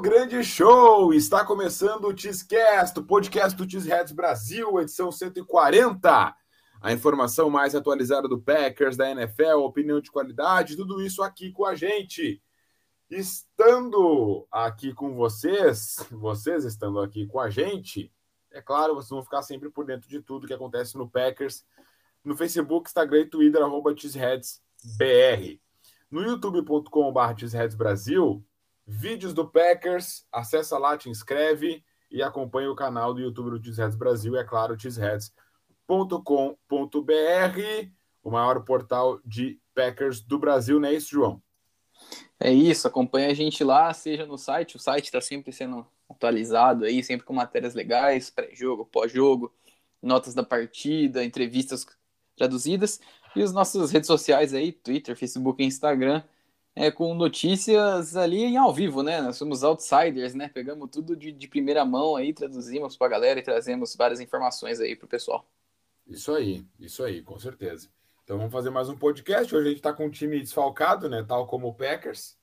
grande show! Está começando o Tiscast, o podcast do Tisheads Brasil, edição 140. A informação mais atualizada do Packers, da NFL, opinião de qualidade, tudo isso aqui com a gente. Estando aqui com vocês, vocês estando aqui com a gente, é claro, vocês vão ficar sempre por dentro de tudo que acontece no Packers, no Facebook, Instagram e Twitter, arroba BR. No youtube.com.br vídeos do Packers, acessa lá, te inscreve e acompanha o canal do YouTube do Cheeseheads Brasil e, é claro, cheeseheads.com.br, o maior portal de Packers do Brasil, não é isso, João? É isso, acompanha a gente lá, seja no site, o site está sempre sendo atualizado aí, sempre com matérias legais, pré-jogo, pós-jogo, notas da partida, entrevistas traduzidas, e as nossas redes sociais aí, Twitter, Facebook e Instagram, é, com notícias ali em ao vivo, né? Nós somos outsiders, né? Pegamos tudo de, de primeira mão aí, traduzimos para a galera e trazemos várias informações aí para o pessoal. Isso aí, isso aí, com certeza. Então vamos fazer mais um podcast. Hoje a gente está com um time desfalcado, né? Tal como o Packers.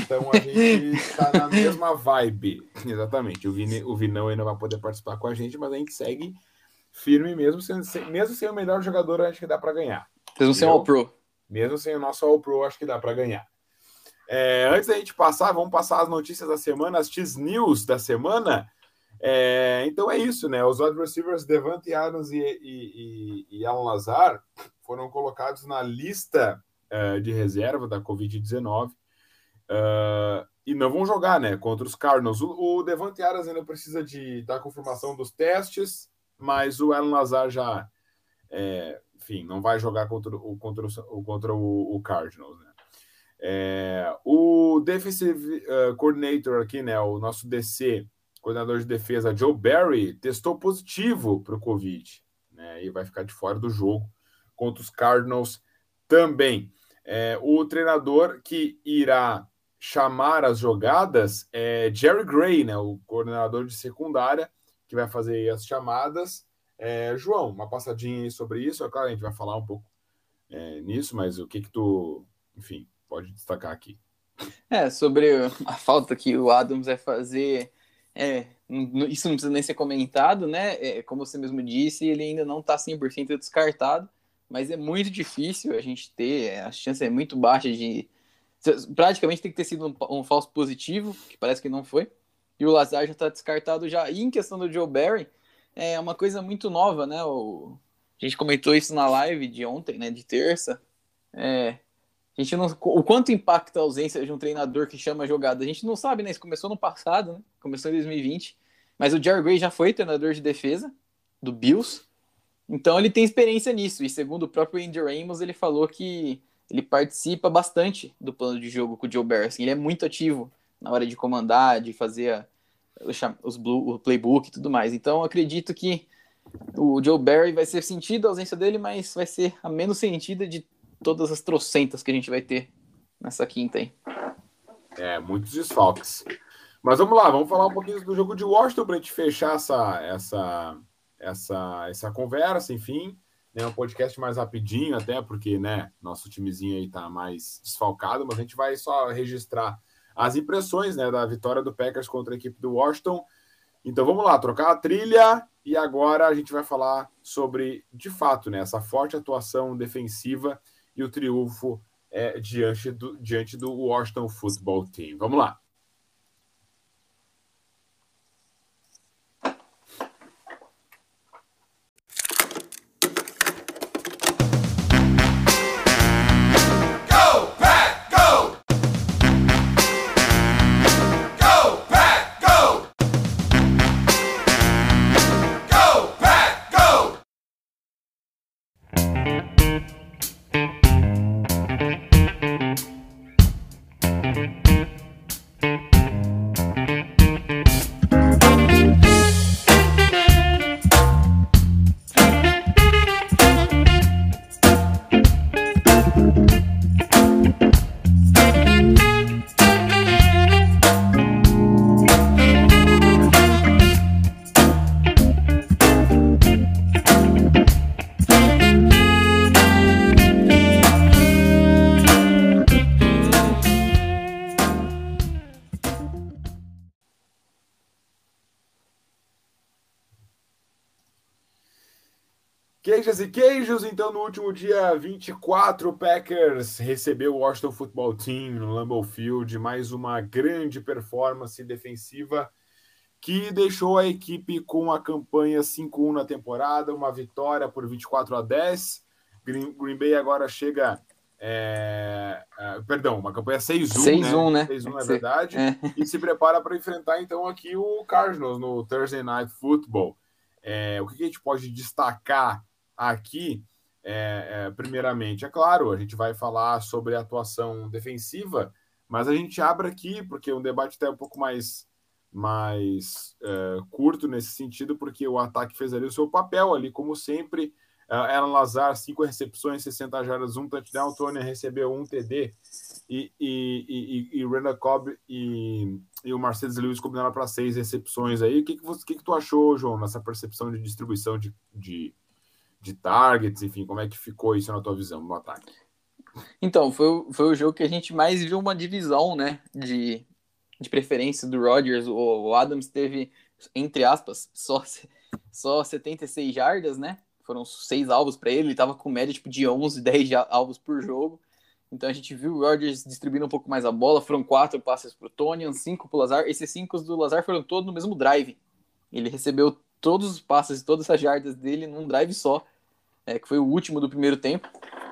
Então a gente está na mesma vibe. Exatamente. O, Vini, o Vinão aí não vai poder participar com a gente, mas a gente segue firme mesmo, sem, mesmo sem o melhor jogador, acho que dá para ganhar. Mesmo sem o All-Pro. Mesmo sem o nosso All-Pro, acho que dá para ganhar. É, antes da gente passar, vamos passar as notícias da semana, as X-News da semana. É, então é isso, né? Os wide receivers Devante Adams e, e, e, e, Alan Lazar foram colocados na lista uh, de reserva da Covid-19 uh, é, e não vão jogar, né? Contra os Cardinals. O, o Devante Adams ainda precisa de, da confirmação dos testes, mas o Alan Lazar já, é, enfim, não vai jogar contra o, contra o, contra o, o Cardinals, né? É, o Defensive uh, Coordinator aqui, né, o nosso DC, coordenador de defesa, Joe Barry, testou positivo para o Covid, né, e vai ficar de fora do jogo contra os Cardinals também. É, o treinador que irá chamar as jogadas é Jerry Gray, né, o coordenador de secundária, que vai fazer as chamadas. É, João, uma passadinha sobre isso. É claro, a gente vai falar um pouco é, nisso, mas o que que tu, enfim, pode destacar aqui? É, sobre a falta que o Adams vai fazer, é, isso não precisa nem ser comentado, né? É, como você mesmo disse, ele ainda não está 100% descartado, mas é muito difícil a gente ter, a chance é muito baixa de. Praticamente tem que ter sido um, um falso positivo, que parece que não foi, e o Lazar já está descartado já. E em questão do Joe Barry, é uma coisa muito nova, né? O, a gente comentou isso na live de ontem, né? De terça. É, a gente não, o quanto impacta a ausência de um treinador que chama a jogada, a gente não sabe, né? Isso começou no passado, né? Começou em 2020. Mas o Jerry Gray já foi treinador de defesa do Bills. Então ele tem experiência nisso. E segundo o próprio Andy Ramos, ele falou que ele participa bastante do plano de jogo com o Joe Barry. Ele é muito ativo na hora de comandar, de fazer a, os blue, o playbook e tudo mais. Então acredito que o Joe Barry vai ser sentido a ausência dele, mas vai ser a menos sentida de todas as trocentas que a gente vai ter nessa quinta aí. É, muitos desfalques. Mas vamos lá, vamos falar um pouquinho do jogo de Washington para a gente fechar essa, essa, essa, essa conversa, enfim. Né, um podcast mais rapidinho, até porque né, nosso timezinho aí tá mais desfalcado, mas a gente vai só registrar as impressões né, da vitória do Packers contra a equipe do Washington. Então vamos lá, trocar a trilha e agora a gente vai falar sobre, de fato, né, essa forte atuação defensiva e o triunfo é, diante, do, diante do Washington Football Team. Vamos lá. Queijas e queijos, então no último dia 24, o Packers recebeu o Washington Football Team no Lambeau Field, mais uma grande performance defensiva que deixou a equipe com a campanha 5-1 na temporada, uma vitória por 24 a 10. Green, Green Bay agora chega. É, é, perdão, uma campanha 6-1, 6-1, né? 6-1 é verdade. É. E se prepara para enfrentar então aqui o Cardinals no Thursday Night Football. É, o que a gente pode destacar aqui, é, é, primeiramente, é claro, a gente vai falar sobre a atuação defensiva, mas a gente abre aqui, porque um debate até um pouco mais, mais é, curto nesse sentido, porque o ataque fez ali o seu papel ali, como sempre. Uh, Alan Lazar, cinco recepções, 60 jardas, um touchdown. Tony recebeu um TD. E, e, e, e Randall Cobb e, e o Mercedes Lewis combinaram para seis recepções aí. O que, que, você, que, que tu achou, João, nessa percepção de distribuição de, de, de targets, enfim, como é que ficou isso na tua visão no ataque? Então, foi, foi o jogo que a gente mais viu uma divisão, né, de, de preferência do Rodgers. O, o Adams teve, entre aspas, só, só 76 jardas, né? Foram seis alvos para ele, ele tava com média tipo de 11, 10 alvos por jogo. Então a gente viu o Rodgers distribuindo um pouco mais a bola, foram quatro passes para o Tony, cinco para o Lazar. Esses cinco do Lazar foram todos no mesmo drive. Ele recebeu todos os passes e todas as jardas dele num drive só é, que foi o último do primeiro tempo.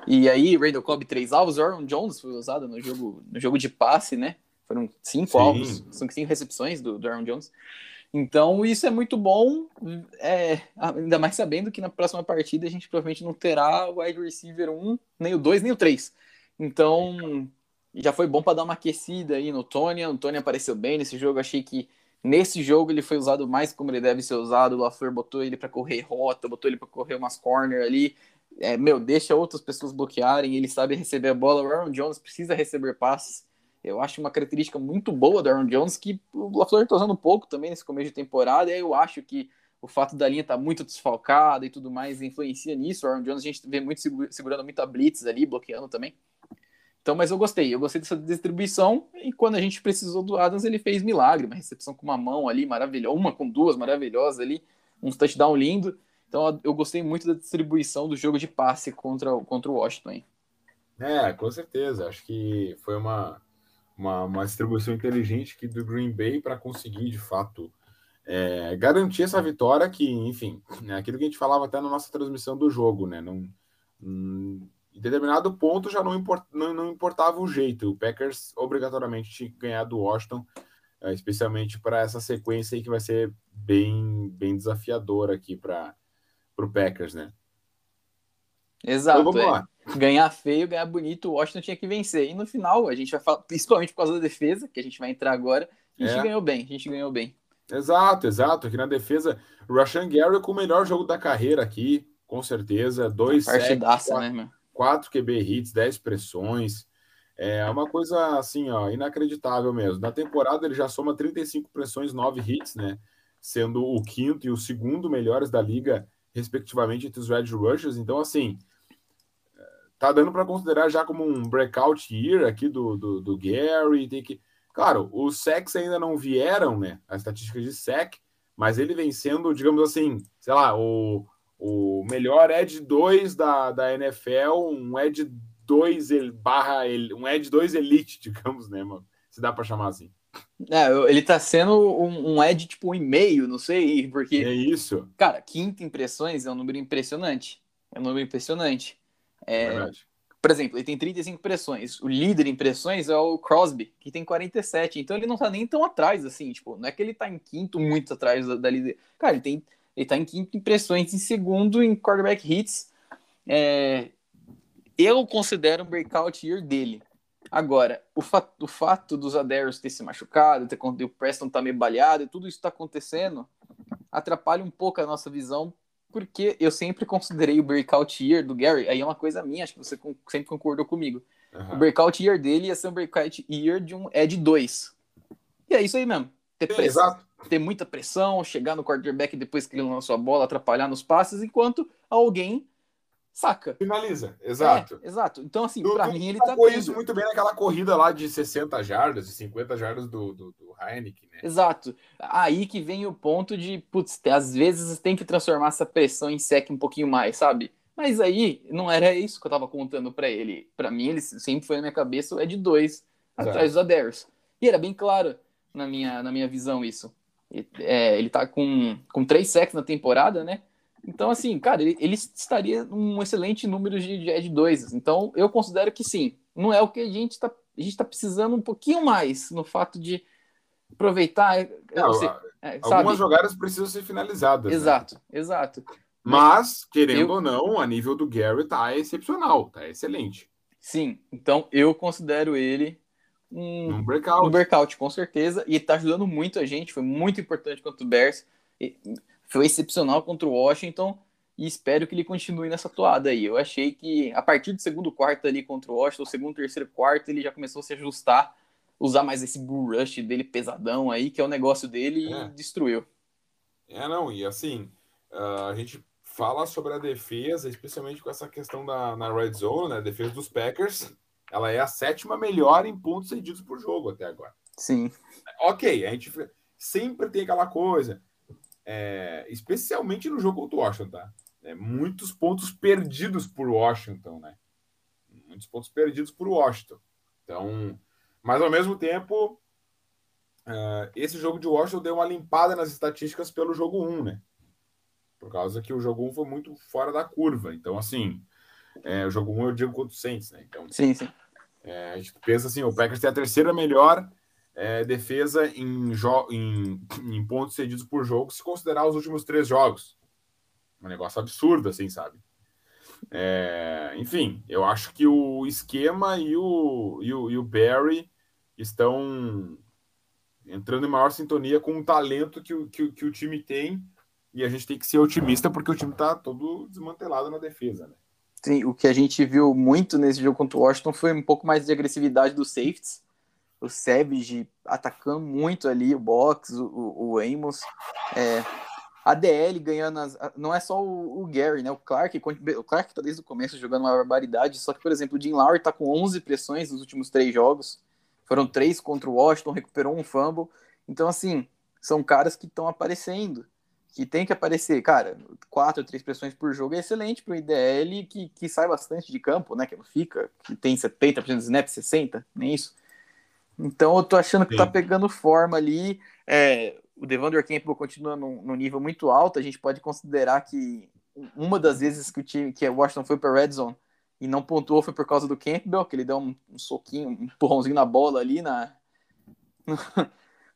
E aí, Randall Cobb, três alvos, Aaron Jones foi usado no jogo, no jogo de passe, né? Foram cinco Sim. alvos, são cinco recepções do, do Aaron Jones. Então, isso é muito bom, é, ainda mais sabendo que na próxima partida a gente provavelmente não terá o wide receiver 1, nem o 2, nem o 3. Então, já foi bom para dar uma aquecida aí no Tony. O Tony apareceu bem nesse jogo, achei que Nesse jogo ele foi usado mais como ele deve ser usado. O LaFleur botou ele para correr rota, botou ele para correr umas corner ali. É, meu, deixa outras pessoas bloquearem. Ele sabe receber a bola. O Aaron Jones precisa receber passes. Eu acho uma característica muito boa do Aaron Jones que o LaFleur está usando pouco também nesse começo de temporada. E eu acho que o fato da linha estar tá muito desfalcada e tudo mais influencia nisso. O Aaron Jones a gente vê muito segurando muita blitz ali, bloqueando também. Então, mas eu gostei, eu gostei dessa distribuição. E quando a gente precisou do Adams, ele fez milagre, uma recepção com uma mão ali maravilhosa, uma com duas maravilhosas ali, um touchdown lindo. Então, eu gostei muito da distribuição do jogo de passe contra, contra o Washington. É, com certeza. Acho que foi uma, uma, uma distribuição inteligente que do Green Bay para conseguir, de fato, é, garantir essa vitória que, enfim, é aquilo que a gente falava até na nossa transmissão do jogo, né? Não, hum, em determinado ponto já não, import, não, não, importava o jeito. O Packers obrigatoriamente tinha que ganhar do Washington, é, especialmente para essa sequência aí que vai ser bem, bem desafiadora aqui para o Packers, né? Exato. Então, é. Ganhar feio, ganhar bonito, o Washington tinha que vencer. E no final, a gente vai falar, principalmente por causa da defesa, que a gente vai entrar agora, a gente é. ganhou bem, a gente ganhou bem. Exato, exato. Aqui na defesa, o Rashan Gary com o melhor jogo da carreira aqui, com certeza. Dois Partidaça, né, meu? 4 QB hits, 10 pressões. É uma coisa assim, ó, inacreditável mesmo. Na temporada ele já soma 35 pressões, 9 hits, né? Sendo o quinto e o segundo melhores da liga, respectivamente, entre os Red Rushers. Então, assim, tá dando para considerar já como um breakout year aqui do, do, do Gary. Tem que... Claro, os sacks ainda não vieram, né? As estatísticas de sack, mas ele vem sendo, digamos assim, sei lá, o, o melhor Edge 2 da, da NFL, um Edge 2 barra um Edge 2 Elite, digamos, né, mano? Se dá para chamar assim. É, ele tá sendo um, um Edge tipo um e-mail, não sei, porque. É isso. Cara, quinta impressões é um número impressionante. É um número impressionante. É, Verdade. Por exemplo, ele tem 35 impressões. O líder em impressões é o Crosby, que tem 47. Então ele não tá nem tão atrás, assim, tipo, não é que ele tá em quinto muito atrás da, da líder. Cara, ele tem ele está em quinto impressões, em segundo em quarterback hits. É, eu considero um breakout year dele. Agora, o, fa o fato dos Adairs ter se machucado, ter, o Preston tá meio balhado, e tudo isso está acontecendo, atrapalha um pouco a nossa visão, porque eu sempre considerei o breakout year do Gary, aí é uma coisa minha, acho que você sempre concordou comigo. Uhum. O breakout year dele ia ser um breakout year de um Ed 2. E é isso aí mesmo. Ter Sim, exato ter muita pressão, chegar no quarterback depois que ele lançou a bola, atrapalhar nos passes, enquanto alguém Saca? Finaliza, exato. É, exato. Então, assim, para mim ele tá. Tendo... isso muito bem naquela corrida lá de 60 jardas e 50 jardas do, do, do Heineken, né? Exato. Aí que vem o ponto de, putz, às vezes tem que transformar essa pressão em sec um pouquinho mais, sabe? Mas aí não era isso que eu tava contando para ele. Para mim, ele sempre foi na minha cabeça é de dois atrás dos Adares. E era bem claro na minha, na minha visão isso. É, ele tá com, com três sacks na temporada, né? Então, assim, cara, ele, ele estaria um excelente número de, de Ed 2. Então, eu considero que sim. Não é o que a gente está a gente tá precisando um pouquinho mais no fato de aproveitar. Não, sei, é, algumas jogadas precisam ser finalizadas. Né? Exato, né? exato. Mas, querendo eu... ou não, a nível do Gary tá excepcional, tá excelente. Sim, então eu considero ele um, um breakout. Um breakout, com certeza. E tá ajudando muito a gente, foi muito importante contra o Bears foi excepcional contra o Washington e espero que ele continue nessa toada aí. Eu achei que a partir do segundo quarto ali contra o Washington, segundo, terceiro quarto, ele já começou a se ajustar, usar mais esse bull rush dele pesadão aí, que é o negócio dele é. e destruiu. É, não, e assim, uh, a gente fala sobre a defesa, especialmente com essa questão da na red zone, né? A defesa dos Packers, ela é a sétima melhor em pontos cedidos por jogo até agora. Sim. Ok, a gente sempre tem aquela coisa é, especialmente no jogo contra o Washington, tá? É, muitos pontos perdidos por Washington, né? Muitos pontos perdidos por Washington. Então, mas ao mesmo tempo, uh, esse jogo de Washington deu uma limpada nas estatísticas pelo jogo 1, né? Por causa que o jogo 1 foi muito fora da curva. Então, assim, é, o jogo 1 eu digo contra o Saints, né? Então, sim, sim. É, a gente pensa assim, o Packers tem a terceira melhor é, defesa em, em, em, pontos cedidos por jogo se considerar os últimos três jogos. Um negócio absurdo, assim, sabe? É, enfim, eu acho que o esquema e o, e o, e o Barry estão entrando em maior sintonia com o talento que o, que, que o time tem. E a gente tem que ser otimista porque o time está todo desmantelado na defesa, né? Sim, o que a gente viu muito nesse jogo contra o Washington foi um pouco mais de agressividade dos safeties o Savage atacando muito ali o box, o, o, o Amos. É, a DL ganhando as, não é só o, o, Gary, né? O Clark, o Clark tá desde o começo jogando uma barbaridade, só que, por exemplo, o Jim Lowry tá com 11 pressões nos últimos três jogos. Foram três contra o Washington, recuperou um fumble. Então, assim, são caras que estão aparecendo, que tem que aparecer. Cara, quatro, três pressões por jogo é excelente para o IDL que, que sai bastante de campo, né? Que não fica, que tem 70% de snap, 60%, nem isso. Então eu tô achando que tá Sim. tá pegando forma ali. É, o Devander Campbell continua num, num, nível muito alto. A gente pode considerar que uma das vezes que o time, que o Washington foi para Red Zone e não pontuou foi por causa do Campbell, que ele deu um, um soquinho, um empurrãozinho na bola ali na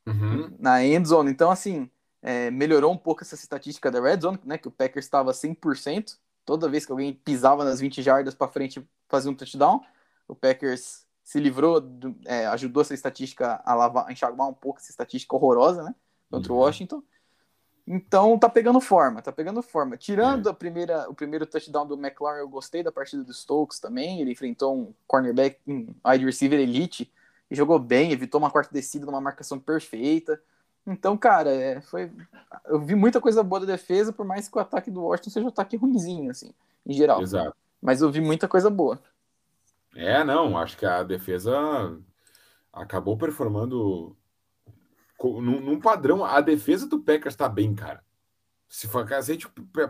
uhum. na end zone. Então assim, é, melhorou um pouco essa estatística da Red Zone, né, que o Packers estava 100%. Toda vez que alguém pisava nas 20 jardas para frente, fazia um touchdown. O Packers se livrou, do, é, ajudou essa estatística a, lavar, a enxaguar um pouco essa estatística horrorosa, né? Contra uhum. o Washington. Então tá pegando forma, tá pegando forma. Tirando é. a primeira, o primeiro touchdown do McLaren, eu gostei da partida do Stokes também. Ele enfrentou um cornerback, um wide receiver elite e jogou bem, evitou uma quarta descida numa marcação perfeita. Então, cara, é, foi. Eu vi muita coisa boa da defesa, por mais que o ataque do Washington seja um ataque ruimzinho, assim, em geral. Exato. Mas eu vi muita coisa boa. É, não, acho que a defesa acabou performando num, num padrão. A defesa do Packers está bem, cara. Se, for, se a gente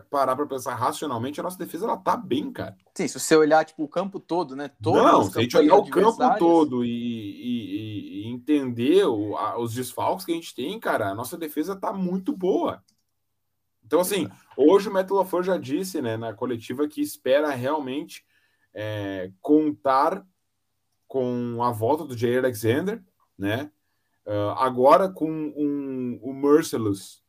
parar para pensar racionalmente, a nossa defesa ela tá bem, cara. Sim, se você olhar tipo, o campo todo, né? Todos Não, se a gente olhar o campo todo e, e, e entender o, a, os desfalques que a gente tem, cara, a nossa defesa tá muito boa. Então, assim, hoje o Metal LaFleur já disse, né, na coletiva, que espera realmente é, contar com a volta do Jair Alexander, né? Uh, agora com um, o Merciless,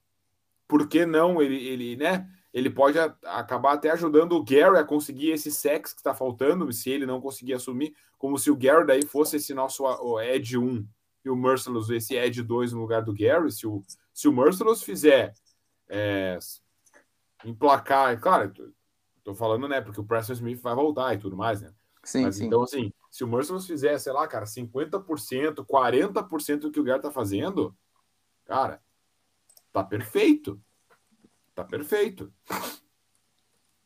por que não ele, ele, né? Ele pode a, acabar até ajudando o Gary a conseguir esse sex que está faltando, se ele não conseguir assumir, como se o Gary daí fosse esse nosso o Edge 1 e o Merciless esse Edge 2 no lugar do Gary. Se o, se o Merciless fizer é, emplacar, claro, Tô falando, né? Porque o Preston Smith vai voltar e tudo mais, né? Sim, Mas, sim. Então, assim, se o Merciless fizer, sei lá, cara, 50%, 40% do que o Gary tá fazendo, cara, tá perfeito. Tá perfeito.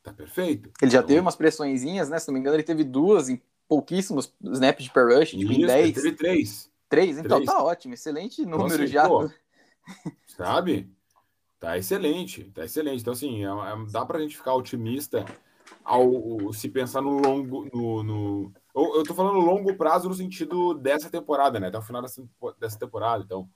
Tá perfeito. Ele já então, teve umas pressõezinhas, né? Se não me engano, ele teve duas em pouquíssimos snaps de per rush, tipo em Isso, 10. teve três. Três? Então Três. tá ótimo, excelente número assim, já. pô, Sabe? Tá excelente, tá excelente. Então, assim, é- é- dá pra gente ficar otimista ao se pensar no longo. No, no- eu, eu tô falando longo prazo no sentido dessa temporada, né? Até o final dessa, dessa temporada. Então,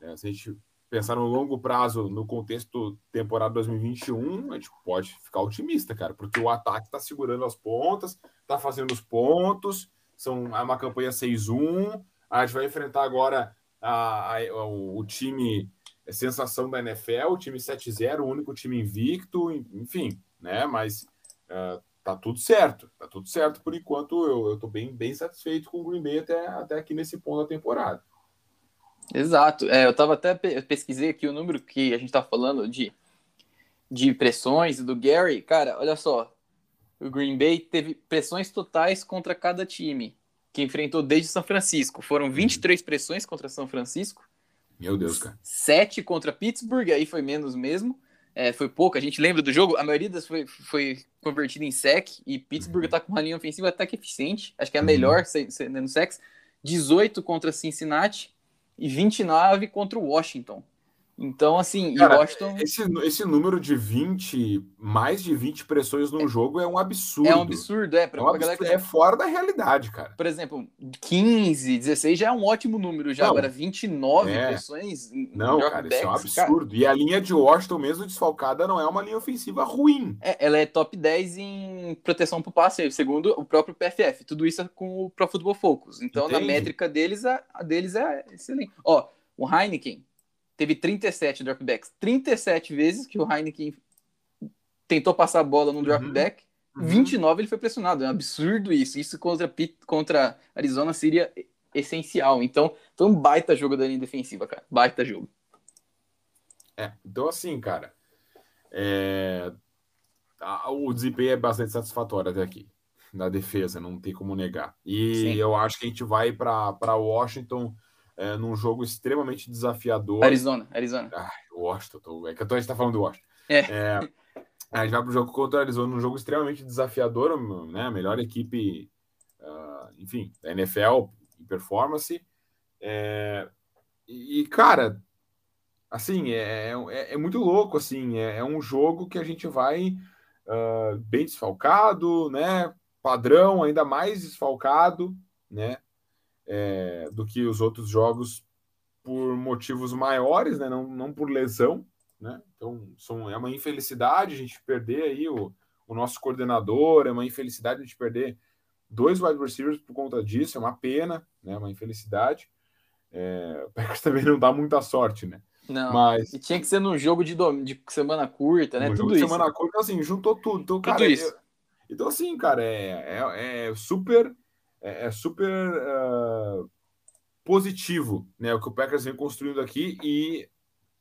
é, se a gente pensar no longo prazo, no contexto temporada 2021, a gente pode ficar otimista, cara, porque o ataque tá segurando as pontas, tá fazendo os pontos, são é uma campanha 6-1. A gente vai enfrentar agora a- a- o, o time é sensação da NFL, o time 7-0, o único time invicto, enfim, né? Mas ah, tá tudo certo, tá tudo certo por enquanto. Eu, eu tô bem, bem satisfeito com o Green Bay até, até aqui nesse ponto da temporada. Exato. É, eu tava até pe- pesquisei aqui o número que a gente tá falando de, de pressões do Gary. Cara, olha só. O Green Bay teve pressões totais contra cada time que enfrentou desde São Francisco. Foram 23 pressões contra São Francisco, Meu Deus, cara. 7 contra Pittsburgh, aí foi menos mesmo. É, foi pouco, a gente lembra do jogo, a maioria das foi, foi convertida em sec, e Pittsburgh tá com uma linha ofensiva até que eficiente, acho que é a Uhum. melhor se- se- no sex, 18 contra Cincinnati e 29 contra o Washington. Então, assim, e Cara, Washington Esse, esse número de 20, mais de 20 pressões num jogo é um absurdo. é um absurdo, é, É, pra, um pra galera absurdo, que é fora da realidade, cara. por exemplo, 15, 16 já é um ótimo número já, Não. agora 29 É. pressões Não, cara, isso é um dropbacks, cara, absurdo. E a linha de Washington, mesmo desfalcada, não é uma linha ofensiva ruim. É, ela é top 10 em proteção pro passe, segundo o próprio PFF. Tudo isso é com o Pro Football Focus. Então, na Entendi. métrica deles, a, a deles é excelente. Ó, o Heineken teve 37 dropbacks. 37 vezes que o Heineken tentou passar a bola num dropback. Uhum. 29 ele foi pressionado. É um absurdo isso. Isso contra, contra Arizona seria essencial. Então, foi um baita jogo da linha defensiva, cara. Baita jogo. É, então assim, cara, é, o desempenho é bastante satisfatório até aqui, na defesa, não tem como negar. E Sim. eu acho que a gente vai para Washington é, num jogo extremamente desafiador. Arizona, Arizona. Ah, Washington, tô- é que a gente tá falando do Washington. É. É, a gente vai pro jogo contra o Arizona, num jogo extremamente desafiador, né? A melhor equipe, ah, enfim, da NFL em performance. É, e, cara, assim, é, é, é muito louco, assim, é, é um jogo que a gente vai ah, bem desfalcado, né? Padrão, ainda mais desfalcado, né? É, do que os outros jogos por motivos maiores, né? Não, não por lesão, né? Então, são, é uma infelicidade a gente perder aí o, o nosso coordenador, é uma infelicidade a gente perder dois wide receivers por conta disso, é uma pena, né? Uma infelicidade. É, o Packers também não dá muita sorte, né? Não. Mas E tinha que ser num jogo de, dom- de semana curta, né? no Tudo de isso. semana curta, assim, juntou tudo. Então, Tudo cara, isso. eu- então assim, cara, é, é, é super é, é super ah, positivo, né? O que o Packers vem construindo aqui e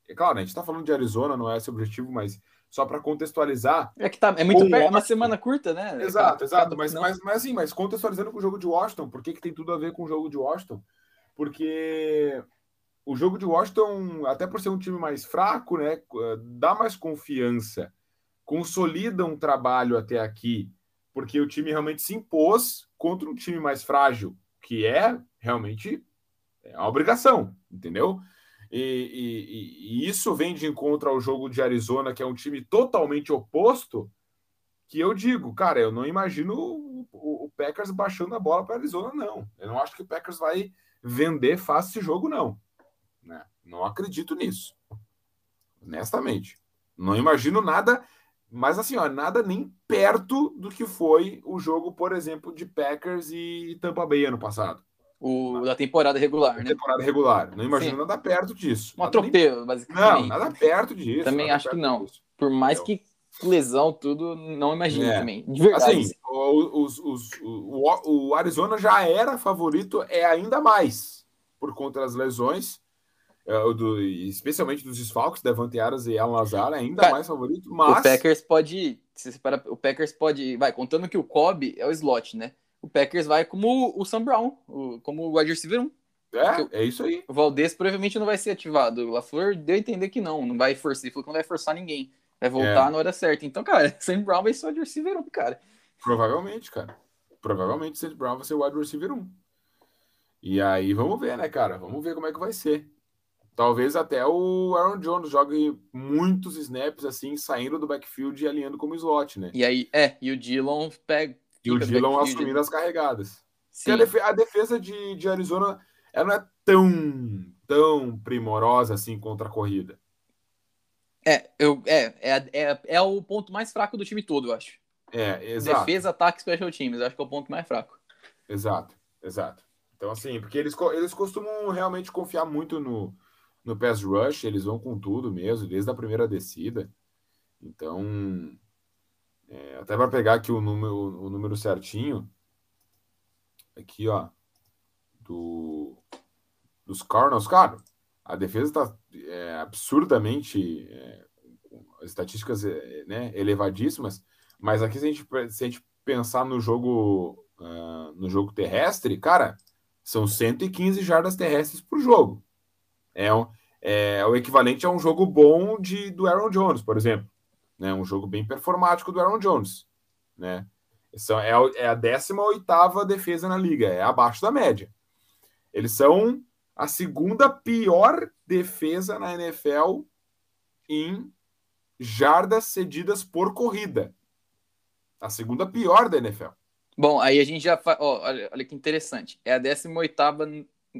é claro, a gente tá falando de Arizona, não é esse o objetivo, mas só para contextualizar, É que tá, é muito perto, é uma semana curta, né? Exato, Cada- exato. Mas, não. mas, mas assim, mas contextualizando com o jogo de Washington, por que, que tem tudo a ver com o jogo de Washington? Porque o jogo de Washington, até por ser um time mais fraco, né, dá mais confiança, consolida um trabalho até aqui, porque o time realmente se impôs contra um time mais frágil, que é realmente é uma obrigação, entendeu? E, e- e- isso vem de encontro ao jogo de Arizona, que é um time totalmente oposto, que eu digo, cara, eu não imagino o, o- o Packers baixando a bola para Arizona, não. Eu não acho que o Packers vai vender fácil esse jogo, não. Né? Não acredito nisso. Honestamente. Não imagino nada, mas assim, ó, nada nem perto do que foi o jogo, por exemplo, de Packers e Tampa Bay ano passado. O da temporada regular, né? Temporada regular. Não imagino Sim. nada perto disso. Um Nada nem- atropelo, Não, basicamente. nada perto disso. Também acho que não. disso. Por mais que lesão, tudo, não imagino É. também. De verdade. Assim, o, os- os- o, o Arizona já era favorito, é ainda mais por conta das lesões, do- especialmente dos desfalques, Devante Aras e Alan Lazar, é ainda Cara, mais favorito, o mas Packers pode. Se o Packers pode. Vai, contando que o Cobb é o slot, né? O Packers vai como o Sam Brown, o- como o wide receiver 1. É, é isso aí. O Valdez provavelmente não vai ser ativado. O LaFleur deu a entender que não, não vai forçar. Ele falou que não vai forçar ninguém. Vai voltar é. na hora certa. Então, cara, Sam Brown vai ser o wide receiver 1, cara. Provavelmente, cara. Provavelmente Sam Brown vai ser o wide receiver 1. E aí, vamos ver, né, cara? Vamos ver como é que vai ser. Talvez até o Aaron Jones jogue muitos snaps assim, saindo do backfield e alinhando como slot, né? E aí, é, e o Dillon pega. E o Dillon assumindo as carregadas. Sim. A defesa, a defesa de, de Arizona ela não é tão, tão primorosa assim contra a corrida. É, eu, é, é, é, é o ponto mais fraco do time todo, eu acho. É, exato. Defesa, ataque, special teams, eu acho que é o ponto mais fraco. Exato, exato. Então, assim, porque eles, eles costumam realmente confiar muito no, no pass rush, eles vão com tudo mesmo, desde a primeira descida. Então, é, até para pegar aqui o número, o número certinho, aqui, ó, do, dos Cardinals, cara, a defesa está é, absurdamente, é, estatísticas é, né, elevadíssimas, mas aqui se a gente, se a gente pensar no jogo, uh, no jogo terrestre, cara, são 115 jardas terrestres por jogo. É, um, é o equivalente a um jogo bom de, do Aaron Jones, por exemplo. Né? Um jogo bem performático do Aaron Jones. Né? São, é, é a 18 defesa na liga, é abaixo da média. Eles são a segunda pior defesa na NFL em jardas cedidas por corrida. A segunda pior da NFL. Bom, aí a gente já. Fa... Oh, olha, olha que interessante. É a 18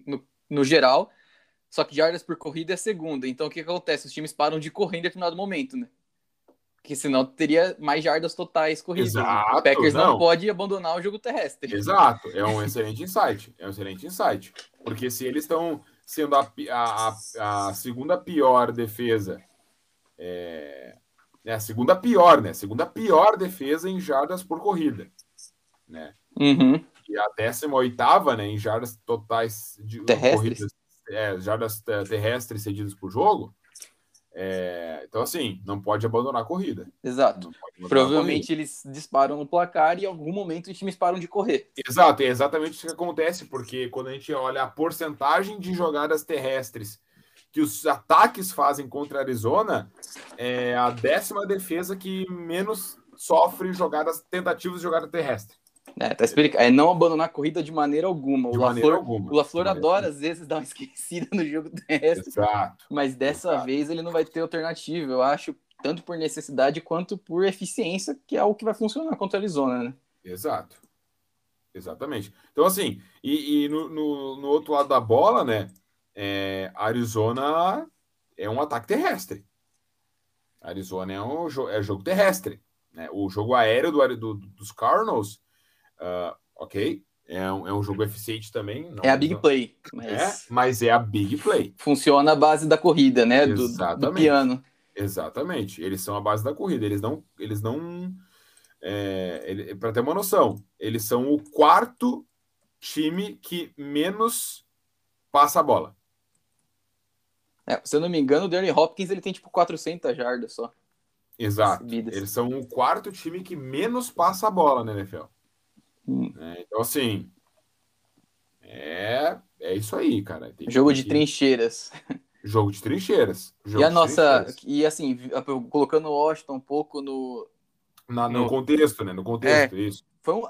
no, no geral, só que jardas por corrida é a segunda. Então o que acontece? Os times param de correr em determinado momento, né? Porque senão teria mais jardas totais corridas. Exato, o Packers não. não pode abandonar o jogo terrestre. Exato, é um excelente insight. É um excelente insight. Porque se eles estão sendo a, a, a, segunda pior defesa, é, é, a segunda pior, né? Segunda pior defesa em jardas por corrida, né? Uhum. E a décima oitava, né, em jardas totais de terrestres. corridas, é, jardas terrestres cedidas por jogo. É, então, assim, não pode abandonar a corrida. Exato. Provavelmente corrida. eles disparam no placar e em algum momento os times param de correr. Exato, é exatamente isso que acontece, porque quando a gente olha a porcentagem de jogadas terrestres que os ataques fazem contra a Arizona, é a décima defesa que menos sofre jogadas, tentativas de jogada terrestre. É, tá explicando. É não abandonar a corrida de maneira alguma. De o maneira LaFleur, alguma. O LaFleur adora, às vezes, dar uma esquecida no jogo terrestre. Exato. Mas dessa Exato. vez ele não vai ter alternativa, eu acho, tanto por necessidade quanto por eficiência, que é o que vai funcionar contra a Arizona, né? Exato. Exatamente. Então, assim, e, e no, no, no, outro lado da bola, né? É, Arizona é um ataque terrestre. Arizona é um é jogo terrestre. Né? O jogo aéreo do, do, dos Cardinals Uh, ok, é um, é um jogo eficiente também. Não, é a big não... play. Mas... É, mas é a big play. Funciona a base da corrida, né? Do, do, piano. Exatamente. Eles são a base da corrida. Eles não. Eles não é, ele, Para ter uma noção, eles são o quarto time que menos passa a bola. É, se eu não me engano, o Danny Hopkins ele tem tipo 400 jardas só. Exato. Eles são o quarto time que menos passa a bola na NFL. Hum. É, então, assim, é, é isso aí, cara. Tem jogo de trincheiras. Jogo de trincheiras. Jogo e a nossa. E assim, colocando o Washington um pouco no. Na, no, no, contexto, né? No contexto, é, isso. Foi um,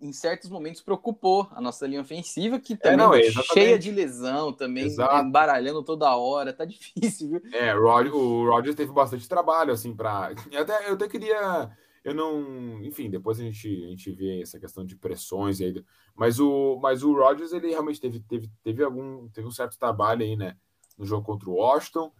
em certos momentos preocupou a nossa linha ofensiva, que também é, não, é, cheia de lesão, também Exato. embaralhando toda hora, tá difícil, viu? É, o Roger teve bastante trabalho, assim, para até Eu até queria eu não. Enfim, depois a gente, a gente vê essa questão de pressões aí. Mas o, mas o Rodgers, ele realmente teve, teve, teve algum. Teve um certo trabalho aí, né? No jogo contra o Washington.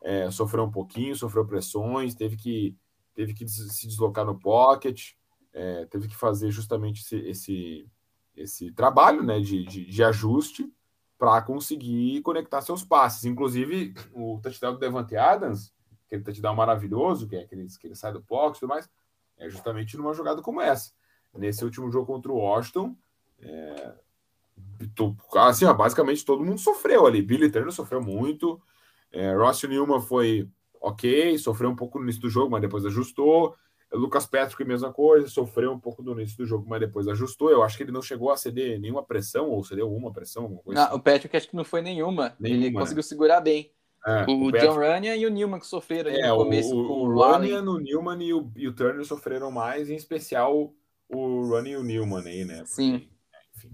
É, sofreu um pouquinho, sofreu pressões, teve que, teve que se deslocar no pocket, é, teve que fazer justamente esse, esse, esse trabalho né, de, de, de ajuste para conseguir conectar seus passes. Inclusive, o touchdown do Devante Adams, aquele touchdown maravilhoso, que é aquele que ele sai do pocket e tudo mais, é justamente numa jogada como essa. Nesse último jogo contra o Washington, é, assim, ó, basicamente todo mundo sofreu ali. Billy Turner sofreu muito, é, Ross Newman foi ok, sofreu um pouco no início do jogo, mas depois ajustou. Lucas Patrick, mesma coisa, sofreu um pouco no início do jogo, mas depois ajustou. Eu acho que ele não chegou a ceder nenhuma pressão, ou cedeu uma pressão. Não, assim. O Patrick acho que não foi nenhuma. nenhuma ele né? conseguiu segurar bem. É, o, o John Runyan e o Newman que sofreram é, no começo. O, o, o Runyan, o Newman e o, e o Turner sofreram mais, em especial o Runyan e o Newman aí, né? Porque, Sim. Enfim.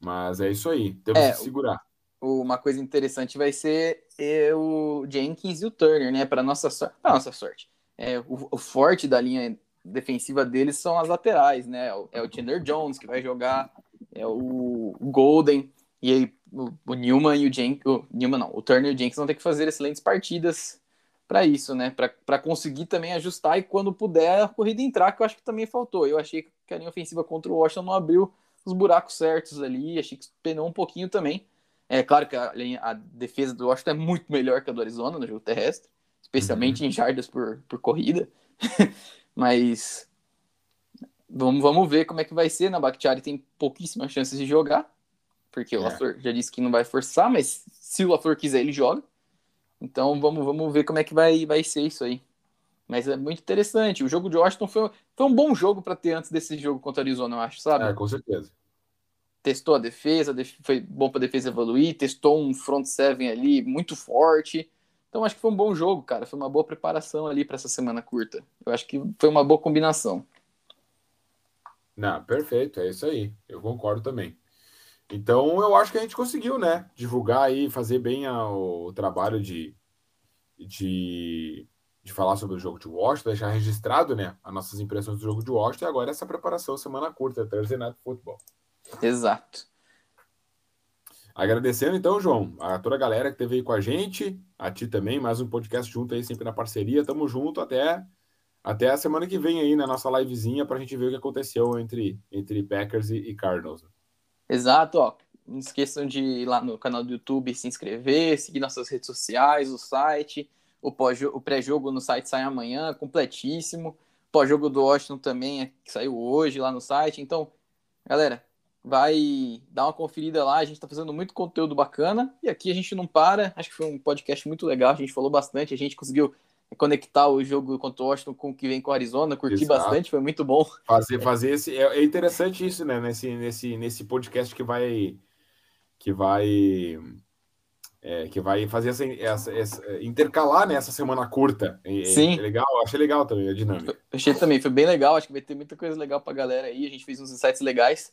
Mas é isso aí, temos é, que segurar. Uma coisa interessante vai ser é, o Jenkins e o Turner, né? Para nossa, sorte, nossa sorte. É, o, o, forte da linha defensiva deles são as laterais, né? É o Chandler Jones que vai jogar, é o Golden, e aí o, o Newman e o Jenkins, o Newman não, o Turner e o Jenkins vão ter que fazer excelentes partidas para isso, né? Para conseguir também ajustar e quando puder a corrida entrar, que eu acho que também faltou. Eu achei que a linha ofensiva contra o Washington não abriu os buracos certos ali, achei que penou um pouquinho também. É claro que a, a defesa do Washington é muito melhor que a do Arizona no jogo terrestre, especialmente uhum. em jardas por, por corrida. Mas vamos, vamos ver como é que vai ser. Na né? Bakhtiari tem pouquíssimas chances de jogar porque é. o LaFleur já disse que não vai forçar, mas se o LaFleur quiser, ele joga. Então vamos, vamos ver como é que vai, vai ser isso aí. Mas é muito interessante. O jogo de Washington foi, foi um bom jogo para ter antes desse jogo contra a Arizona, eu acho, sabe? É, com certeza. Testou a defesa, foi bom para a defesa evoluir, testou um front seven ali muito forte. Então acho que foi um bom jogo, cara. Foi uma boa preparação ali para essa semana curta. Eu acho que foi uma boa combinação. Não, perfeito, é isso aí. Eu concordo também. Então, eu acho que a gente conseguiu, né? Divulgar e fazer bem o trabalho de, de, de falar sobre o jogo de Washington, deixar registrado, né? As nossas impressões do jogo de Washington e agora essa preparação semana curta, Thursday Night Football. Exato. Agradecendo então, João, a toda a galera que esteve aí com a gente, a ti também, mais um podcast junto aí, sempre na parceria. Tamo junto até, até a semana que vem aí na nossa livezinha para a gente ver o que aconteceu entre, entre Packers e, e Cardinals. Exato, ó. Não esqueçam de ir lá no canal do YouTube, se inscrever, seguir nossas redes sociais, o site. O, o pré-jogo no site sai amanhã, completíssimo. Pós-jogo do Washington também, é, que saiu hoje lá no site. Então, galera, vai dar uma conferida lá. A gente está fazendo muito conteúdo bacana. E aqui a gente não para. Acho que foi um podcast muito legal. A gente falou bastante. A gente conseguiu conectar o jogo contra o Washington com o que vem com o Arizona, curti Exato. bastante, foi muito bom. Fazer, fazer esse. É, é, interessante isso, né? Nesse, nesse, nesse podcast que vai. Que vai. É, que vai fazer essa, essa, essa, intercalar nessa né, semana curta. É, Sim. É legal, achei legal também a dinâmica. Achei também, foi bem legal. Acho que vai ter muita coisa legal pra galera aí. A gente fez uns insights legais.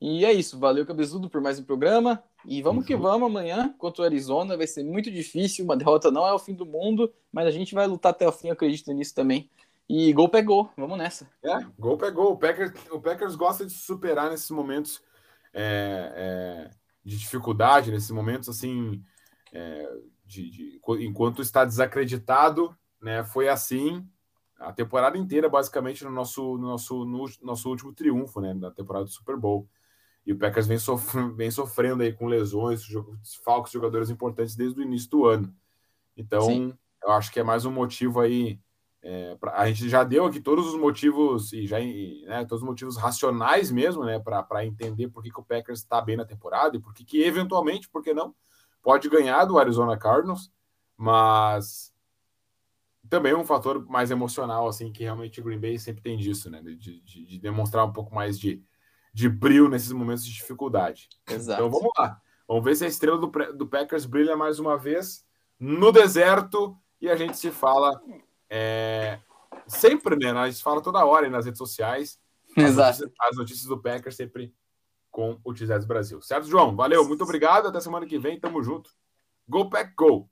E é isso, valeu Cabezudo por mais um programa. E vamos que vamos amanhã contra o Arizona. Vai ser muito difícil, uma derrota não é o fim do mundo, mas a gente vai lutar até o fim, acredito nisso também. E gol pegou, vamos nessa. É, gol pegou. O Packers, o Packers gosta de superar nesses momentos é, é, de dificuldade, nesses momentos assim, é, de, de, enquanto está desacreditado, né? Foi assim a temporada inteira, basicamente, no nosso, no nosso, no nosso último triunfo, né? Da temporada do Super Bowl. E o Packers vem, sofrendo, vem sofrendo aí com lesões, falcos jogadores importantes desde o início do ano. Então, Sim. eu acho que é mais um motivo aí. É, pra, a gente já deu aqui todos os motivos e já né, todos os motivos racionais mesmo, né, para entender por que, que o Packers está bem na temporada e por que, que eventualmente, por que não, pode ganhar do Arizona Cardinals, mas também um fator mais emocional, assim, que realmente o Green Bay sempre tem disso, né, de, de, de demonstrar um pouco mais de, de brilho nesses momentos de dificuldade. Exato. Então vamos lá. Vamos ver se a estrela do, do Packers brilha mais uma vez no deserto e a gente se fala é, sempre, né? A gente fala toda hora nas redes sociais. As Exato. Notícias, as notícias do Packers sempre com o Tizés Brasil. Certo, João? Valeu, muito obrigado. Até semana que vem. Tamo junto. Go Pack Go!